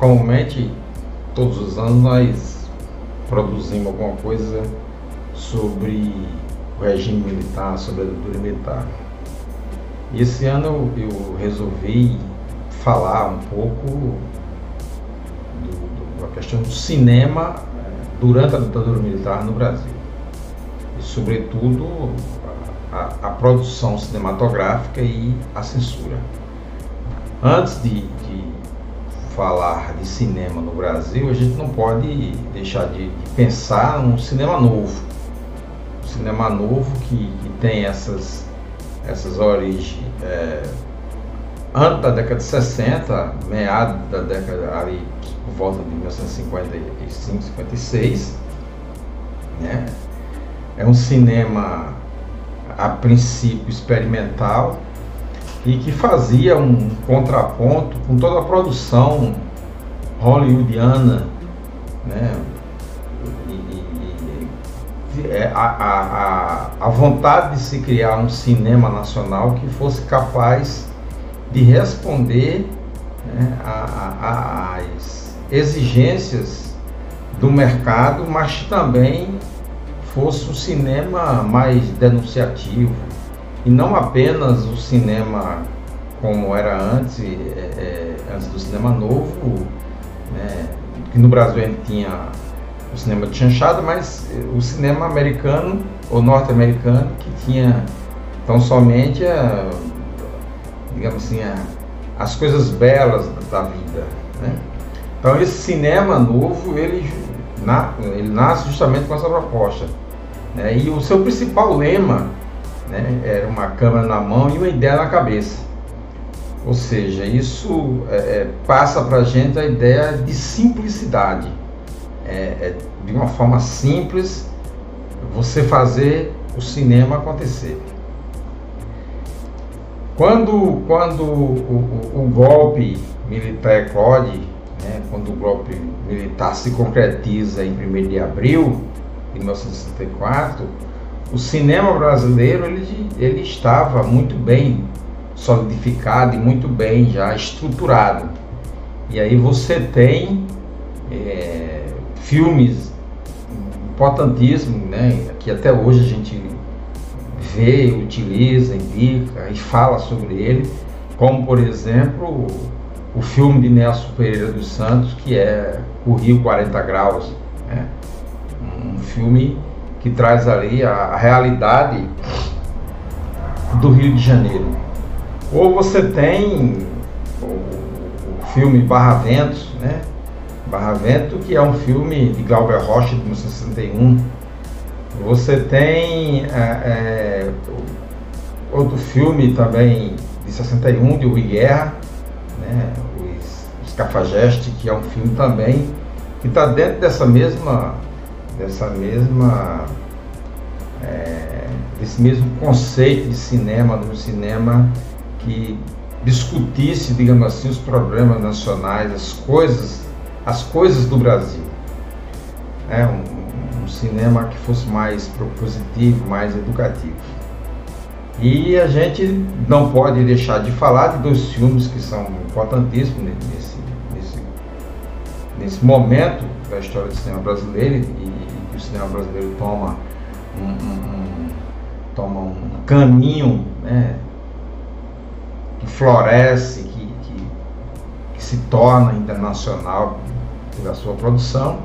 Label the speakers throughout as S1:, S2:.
S1: comumente, todos os anos nós produzimos alguma coisa sobre o regime militar, sobre a ditadura militar. E esse ano eu, eu resolvi falar um pouco do, do, da questão do cinema durante a ditadura militar no Brasil. E, sobretudo, a, a produção cinematográfica e a censura. Antes de, falar de cinema no Brasil, a gente não pode deixar de, pensar num cinema novo. Um cinema novo que, que tem essas, essas origens é, antes da década de 60, meados da década ali por volta de 1955, 56, né? É um cinema a princípio experimental e que fazia um contraponto com toda a produção hollywoodiana, né? E, e, e, é, a, a, a vontade de se criar um cinema nacional que fosse capaz de responder né, às exigências do mercado, mas também fosse um cinema mais denunciativo e não apenas o cinema como era antes, é, é, antes do cinema novo, né, que no Brasil gente tinha o cinema de chanchada, mas o cinema americano ou norte-americano que tinha tão somente a, digamos assim, a, as coisas belas da vida. Né? Então esse cinema novo, ele na, ele nasce justamente com essa proposta. Né? E o seu principal lema né, era uma câmera na mão e uma ideia na cabeça. Ou seja, isso é, é, passa para a gente a ideia de simplicidade. É, é, de uma forma simples, você fazer o cinema acontecer. Quando, quando o, o, o golpe militar eclode, né, quando o golpe militar se concretiza em 1 de abril de 1964, o cinema brasileiro ele, ele estava muito bem solidificado e muito bem já estruturado. E aí você tem é, filmes importantíssimos, né, que até hoje a gente vê, utiliza, indica e fala sobre ele, como por exemplo o filme de Nelson Pereira dos Santos, que é O Rio 40 Graus. Né? Um filme que traz ali a, realidade do Rio de Janeiro. Ou você tem o, filme Barra Ventos, né? Barra Vento, que é um filme de Glauber Rocha de 1961. Você tem é, é, outro filme também de 61 de Rui Guerra, né, os Cafajeste, que é um filme também que está dentro dessa mesma, dessa mesma, é, desse mesmo conceito de cinema, do cinema que discutisse, digamos assim, os problemas nacionais, as coisas, as coisas do Brasil. É um, um cinema que fosse mais propositivo, mais educativo. E a gente não pode deixar de falar de dois filmes que são importantíssimos nesse, nesse, nesse momento da história do cinema brasileiro o cinema brasileiro toma um, um, um toma um caminho né, que floresce, que, que, que se torna internacional pela sua produção,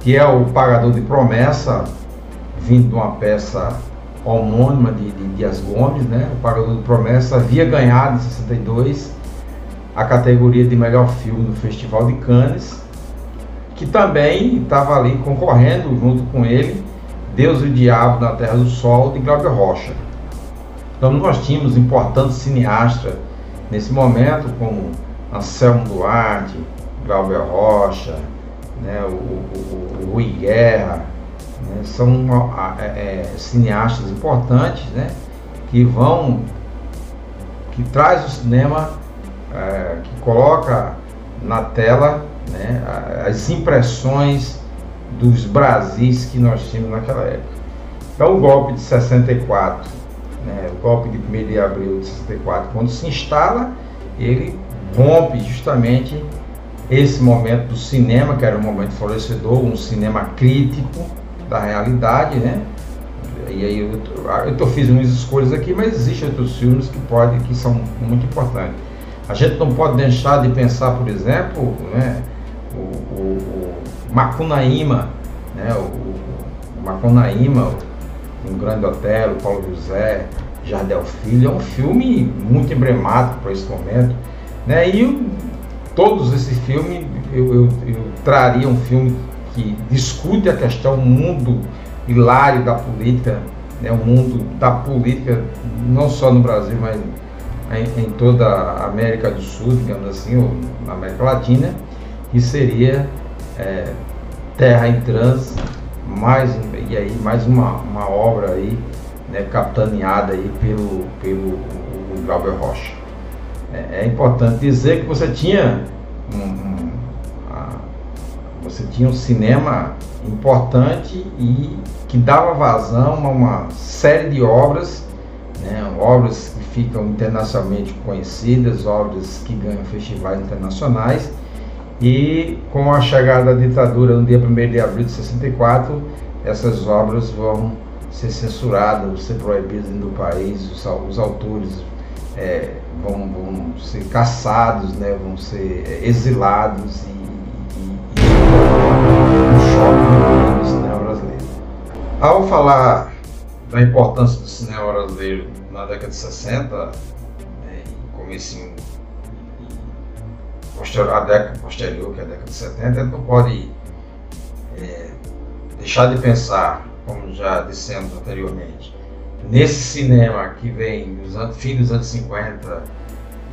S1: que é o Pagador de Promessa, vindo de uma peça homônima de, de Dias Gomes, né? O Pagador de Promessa havia ganhado em 62 a categoria de melhor filme no Festival de Cannes, que também estava ali concorrendo junto com ele Deus e o Diabo na Terra do Sol de Glauber Rocha. Então nós tínhamos importantes cineastas nesse momento, como Anselmo Duarte, Glauber Rocha, né, o, o, o Rui Guerra, né? São é, é, cineastas importantes né? que vão, que traz o cinema, é, que coloca na tela né? as impressões dos Brasis que nós tínhamos naquela época. Então o golpe de 64, né? o golpe de 1 de abril de 64, quando se instala, ele rompe justamente esse momento do cinema, que era um momento florescedor, um cinema crítico da realidade, né? E aí eu, eu tô, fiz umas escolhas aqui, mas existem outros filmes que podem, que são muito importantes. A gente não pode deixar de pensar, por exemplo, né, o, o, o Macunaíma, né, o, o Macunaíma, um grande hotel, Paulo José, Jardel Filho, é um filme muito emblemático para esse momento. Né, e todos esses filmes, eu, eu, eu traria um filme que discute a questão mundo hilário da política, né, o mundo da política, não só no Brasil, mas em, em, toda a América do Sul, digamos assim, ou na América Latina, que seria é, Terra em Trânsito, mais, e aí mais uma, uma obra aí, né, capitaneada aí pelo, pelo Glauber Rocha. É, é, importante dizer que você tinha um, um a, você tinha um cinema importante e que dava vazão a uma série de obras, né, obras que ficam internacionalmente conhecidas, obras que ganham festivais internacionais. E com a chegada da ditadura no dia 1 de abril de 64, essas obras vão ser censuradas, ser proibidas do país, os, os autores é, vão, vão, ser caçados, né, vão ser é, exilados e, e, e um choque no cinema brasileiro. Ao falar da importância do cinema brasileiro na década de 60, né, e comecinho posterior, a década posterior, que é a década de 70, a gente não pode é, deixar de pensar, como já dissemos anteriormente, nesse cinema que vem dos anos, fim dos anos 50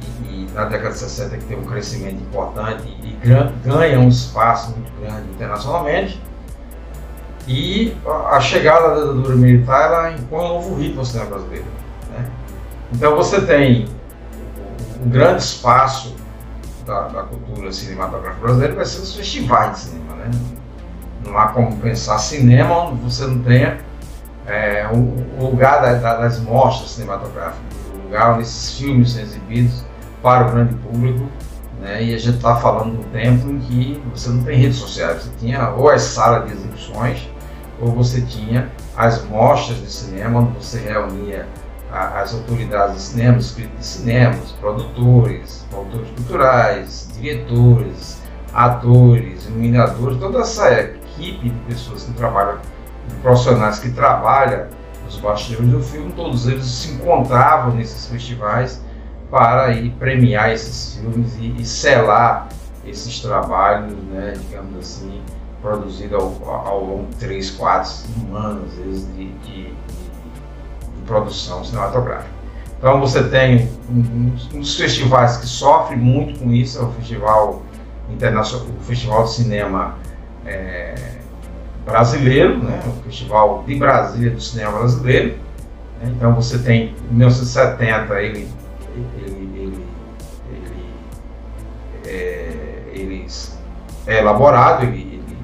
S1: e, e, na década de 60 que tem um crescimento importante e ganha um espaço muito grande internacionalmente e a chegada da ditadura militar ela impõe um novo ritmo ao cinema brasileiro. Né? Então você tem um grande espaço da, da, cultura cinematográfica brasileira vai ser os festivais de cinema. Né? Não há como pensar cinema onde você não tenha é, o, lugar da, das mostras cinematográficas, o lugar onde esses filmes são exibidos para o grande público. Né? E a gente está falando de um tempo em que você não tem redes sociais, você tinha ou as salas de exibições, ou você tinha as mostras de cinema, onde você reunia a, as autoridades de cinema, os críticos de cinema, os produtores, produtores culturais, diretores, atores, iluminadores, toda essa equipe de pessoas que trabalham profissionais que trabalham nos bastidores do filme, todos eles se encontravam nesses festivais para ir premiar esses filmes e, e selar esses trabalhos, né, digamos assim, produzidos ao, ao longo de três, quatro, cinco anos, às vezes, de, de, de, produção cinematográfica. Então você tem um, dos festivais que sofre muito com isso, é o Festival Internacional, o Festival de Cinema é, brasileiro, né? o Festival de Brasília do Cinema Brasileiro. Né? Então você tem, em 1970, ele, ele, ele, ele, é, ele é elaborado, ele, ele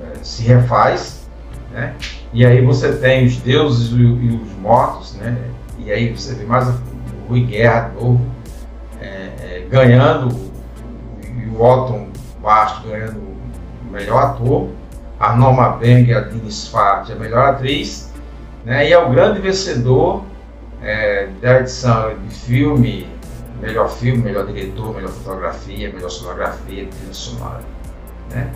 S1: é, se refaz, né? E aí você tem os deuses e, e, os mortos, né? e aí você vê mais o Rui Guerra novo, é, é, ganhando, e o Otton Basto ganhando o melhor ator, a Norma Beng, a Dini Sfart, a melhor atriz, né? e é o grande vencedor é, da edição de filme, melhor filme, melhor diretor, melhor fotografia, melhor sonografia, trilha sonora. Né?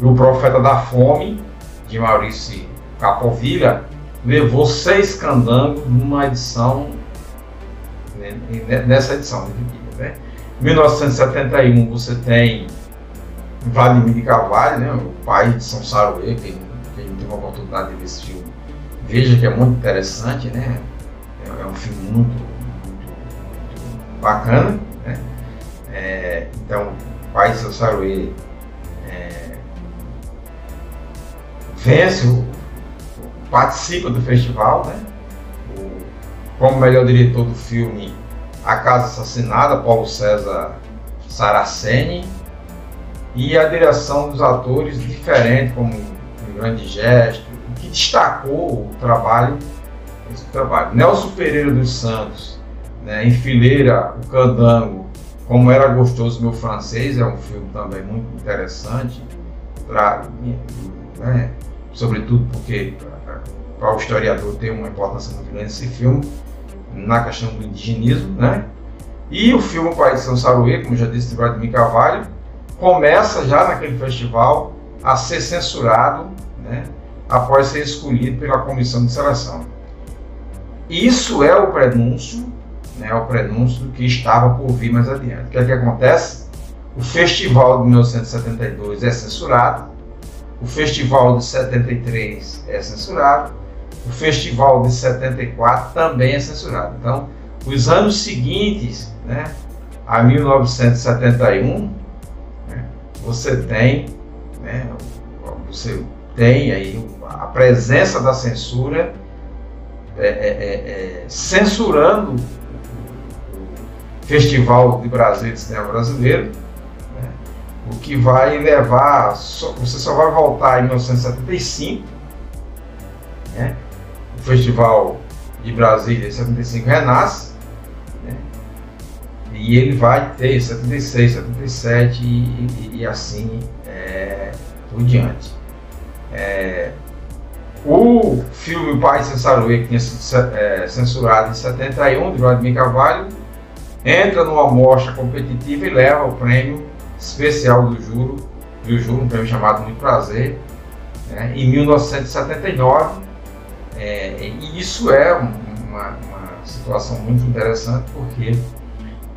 S1: E o Profeta da Fome, de Maurício Capovilla, levou seis candangos numa edição, né, nessa edição Né? Em 1971 você tem Vladimir de Carvalho, né, o pai de São Saruê, quem, quem teve a oportunidade de ver esse filme, veja que é muito interessante, né? É, é um filme muito, muito, muito bacana, né? É, então, o pai de São Saruê é, vence, o, participa do festival, né? Como melhor diretor do filme A Casa Assassinada, Paulo César Saraceni, e a direção dos atores diferente, como um grande gesto, que destacou o trabalho, esse trabalho. Nelson Pereira dos Santos, né, enfileira o candango Como Era Gostoso Meu Francês, é um filme também muito interessante, pra, né, sobretudo porque para o historiador tem uma importância muito grande esse filme na questão do indigenismo, né? E o filme São Saruê, como já disse, de Vladimir Carvalho, começa já naquele festival a ser censurado, né? Após ser escolhido pela comissão de seleção. Isso é o prenúncio, né? O prenúncio do que estava por vir mais adiante. O que é que acontece? O festival de 1972 é censurado, o festival de 73 é censurado, o festival de 74 também é censurado. Então, os anos seguintes, né, a 1971, né, você tem, né, você tem aí a presença da censura é, é, é, é censurando o Festival de Brasil de Cinema Brasileiro, né, o que vai levar, você só vai voltar em 1975, né, o Festival de Brasília em 75 renasce, né? e ele vai ter 76, 77 e, e, e assim é, por diante. É, o filme Pai Sem Saruê, que tinha sido é, censurado em 71, de Vladimir Carvalho, entra numa mostra competitiva e leva o prêmio especial do Juro, do Juro, um prêmio chamado Muito Prazer, né? em 1979 é, e isso é uma, uma, situação muito interessante porque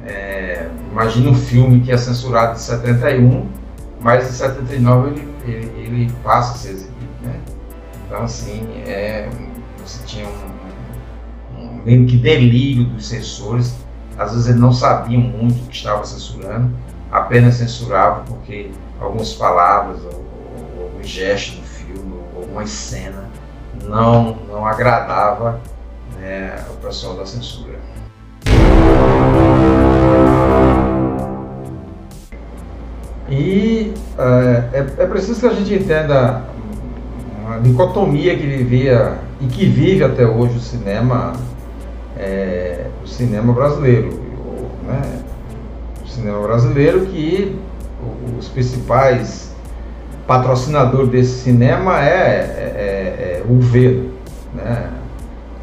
S1: é, imagina um filme que é censurado em 71, mas em 79 ele, ele, ele passa a ser exibido. Né? Então, assim, é, você tinha um, um, meio que delírio dos censores, às vezes eles não sabiam muito o que estava censurando, apenas censuravam porque algumas palavras ou, ou, ou do filme, ou alguma cena não, não agradava né, o pessoal da censura. E é, é, é, preciso que a gente entenda uma dicotomia que vivia e que vive até hoje o cinema, é, o cinema brasileiro, né? o cinema brasileiro que os principais patrocinador desse cinema é, é, é o governo. Né?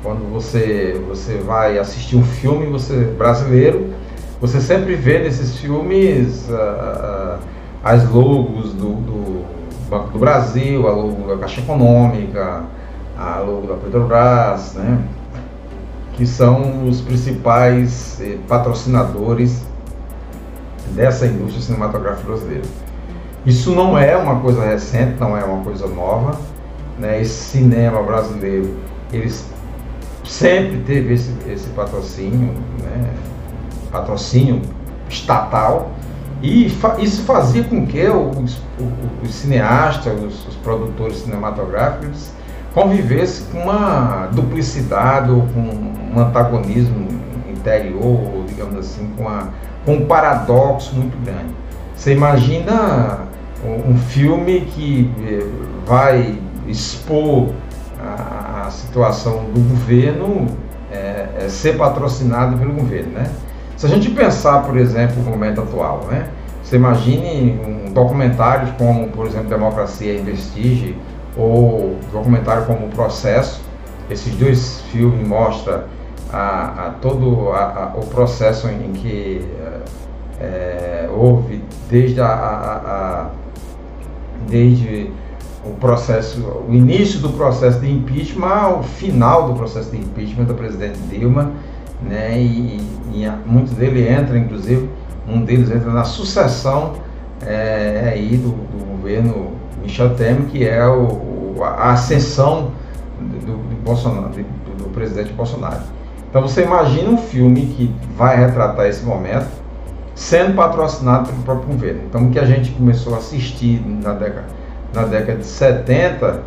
S1: Quando você, você vai assistir um filme você, brasileiro, você sempre vê nesses filmes uh, as logos do, do, Banco do Brasil, a logo da Caixa Econômica, a logo da Petrobras, né? que são os principais eh, patrocinadores dessa indústria cinematográfica brasileira. Isso não é uma coisa recente, não é uma coisa nova. Né? Esse cinema brasileiro, eles sempre teve esse, esse patrocínio, né? patrocínio estatal, e fa isso fazia com que os, os cineastas, os, os, produtores cinematográficos convivessem com uma duplicidade ou com um antagonismo interior, digamos assim, com, a, com um paradoxo muito grande. Você imagina um filme que eh, vai expor a, situação do governo é, é ser patrocinado pelo governo, né? Se a gente pensar, por exemplo, o momento atual, né? Você imagine um documentário como, por exemplo, Democracia em Vestige ou documentário como O Processo. Esses dois filmes mostram a, a todo a, a, o processo em que é, houve desde a, desde o processo, o início do processo de impeachment ao final do processo de impeachment da presidente Dilma, né? E, e muitos deles entram, inclusive, um deles entra na sucessão é, aí do, do, governo Michel Temer, que é o, a ascensão do, do Bolsonaro, do, do presidente Bolsonaro. Então você imagina um filme que vai retratar esse momento sendo patrocinado pelo próprio governo. Então, o que a gente começou a assistir na década, na década de 70,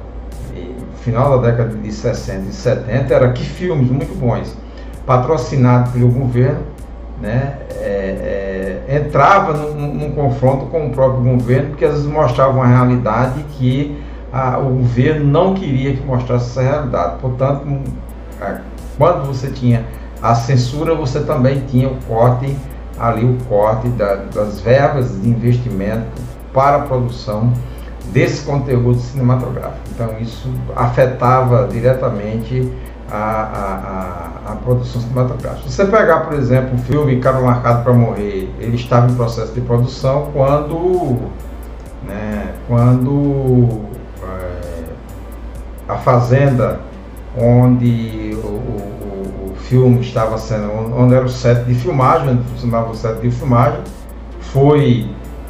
S1: final da década de 60 e 70, era que filmes muito bons, patrocinados pelo governo, né, é, é, entrava num, num, confronto com o próprio governo, porque às vezes mostravam uma realidade que a, o governo não queria que mostrasse essa realidade. Portanto, quando você tinha a censura, você também tinha o corte ali o corte da, das verbas de investimento para a produção desse conteúdo cinematográfico. Então isso afetava diretamente a, a, a, a produção cinematográfica. Se você pegar, por exemplo, o filme Cara Marcado para Morrer, ele estava em processo de produção quando, né, quando é, a Fazenda, onde filme estava sendo, onde era o set de filmagem, onde funcionava o set de filmagem, foi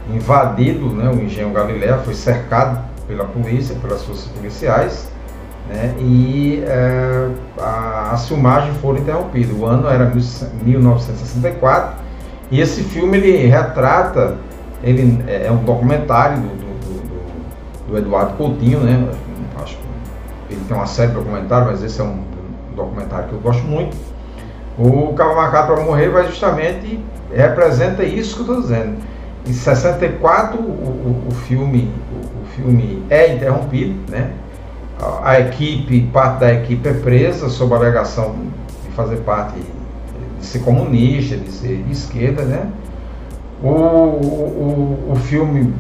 S1: invadido, né, o engenho Galileia foi cercado pela polícia, pelas forças policiais, né, e é, a, as filmagens foram interrompidas. O ano era 1964 e esse filme ele retrata, ele é, é um documentário do, do, do, do Eduardo Coutinho, né, acho que ele tem uma série de documentários, mas esse é um documentário que eu gosto muito. O Cabo Marcado para Morrer vai justamente representa isso que eu estou dizendo em 64 o, o, o filme, o, o, filme é interrompido, né? A, a, equipe, parte da equipe é presa sob a alegação de fazer parte de ser comunista, de ser de esquerda, né? O, o, o filme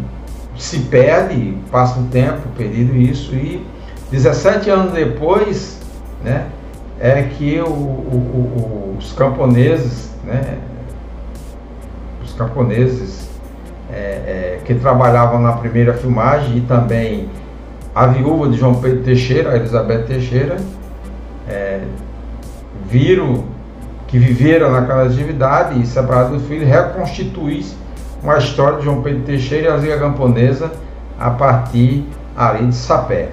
S1: se perde, passa um tempo perdido isso e 17 anos depois, né? É que os camponeses, né? Os camponeses é, é, que trabalhavam na primeira filmagem e também a viúva de João Pedro Teixeira, a Elizabeth Teixeira, é, viram que viveram naquela atividade e separado do filho, reconstituir uma história de João Pedro Teixeira e a Liga Camponesa a partir ali de Sapé.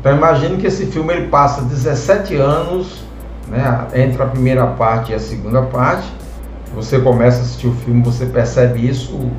S1: Então imagine que esse filme ele passa 17 anos né, entre a primeira parte e a segunda parte, você começa a assistir o filme, você percebe isso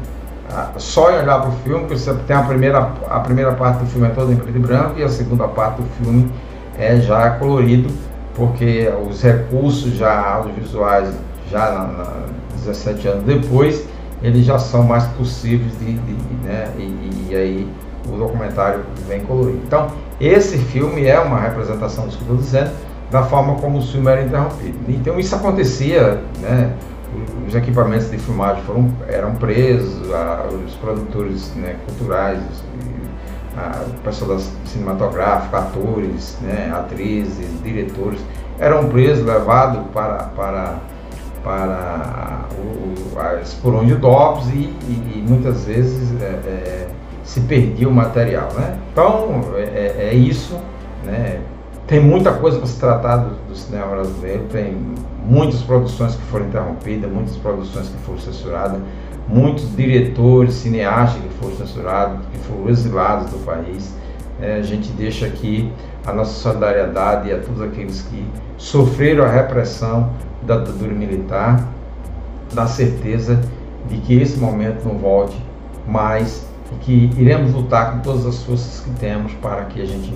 S1: só em olhar para o filme, porque você tem a primeira, a primeira parte do filme é toda em preto e branco e a segunda parte do filme é já colorido, porque os recursos já audiovisuais, já na, na 17 anos depois, eles já são mais possíveis de, de, de né? E, e, aí o documentário vem colorido. Então, esse filme é uma representação disso que eu estou dizendo, da forma como o filme era interrompido. Então, isso acontecia, né? os equipamentos de filmagem foram, eram presos, a, os produtores né, culturais, a, o pessoal da cinematográfica, atores, né, atrizes, diretores, eram presos, levados para, para, para o, as porões de DOPS e, e, e muitas vezes é, é, se perdia o material. Né? Então é, é, é isso. Né? Tem muita coisa para se tratar do, do cinema brasileiro, tem muitas produções que foram interrompidas, muitas produções que foram censuradas, muitos diretores, cineastas que foram censurados, que foram exilados do país. É, a gente deixa aqui a nossa solidariedade a todos aqueles que sofreram a repressão da ditadura militar, da certeza de que esse momento não volte mais e que iremos lutar com todas as forças que temos para que a gente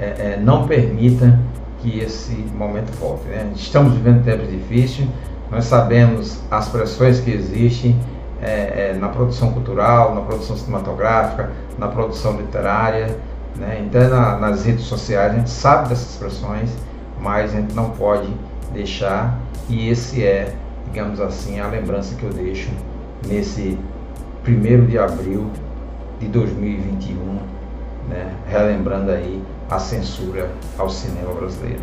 S1: é, é, não permita que esse momento volte. Né? Estamos vivendo tempos difíceis, nós sabemos as pressões que existem é, é, na produção cultural, na produção cinematográfica, na produção literária, né? então na, nas redes sociais a gente sabe dessas pressões, mas a gente não pode deixar e esse é, digamos assim, a lembrança que eu deixo nesse primeiro de abril de 2021, né? relembrando aí a censura ao cinema brasileiro.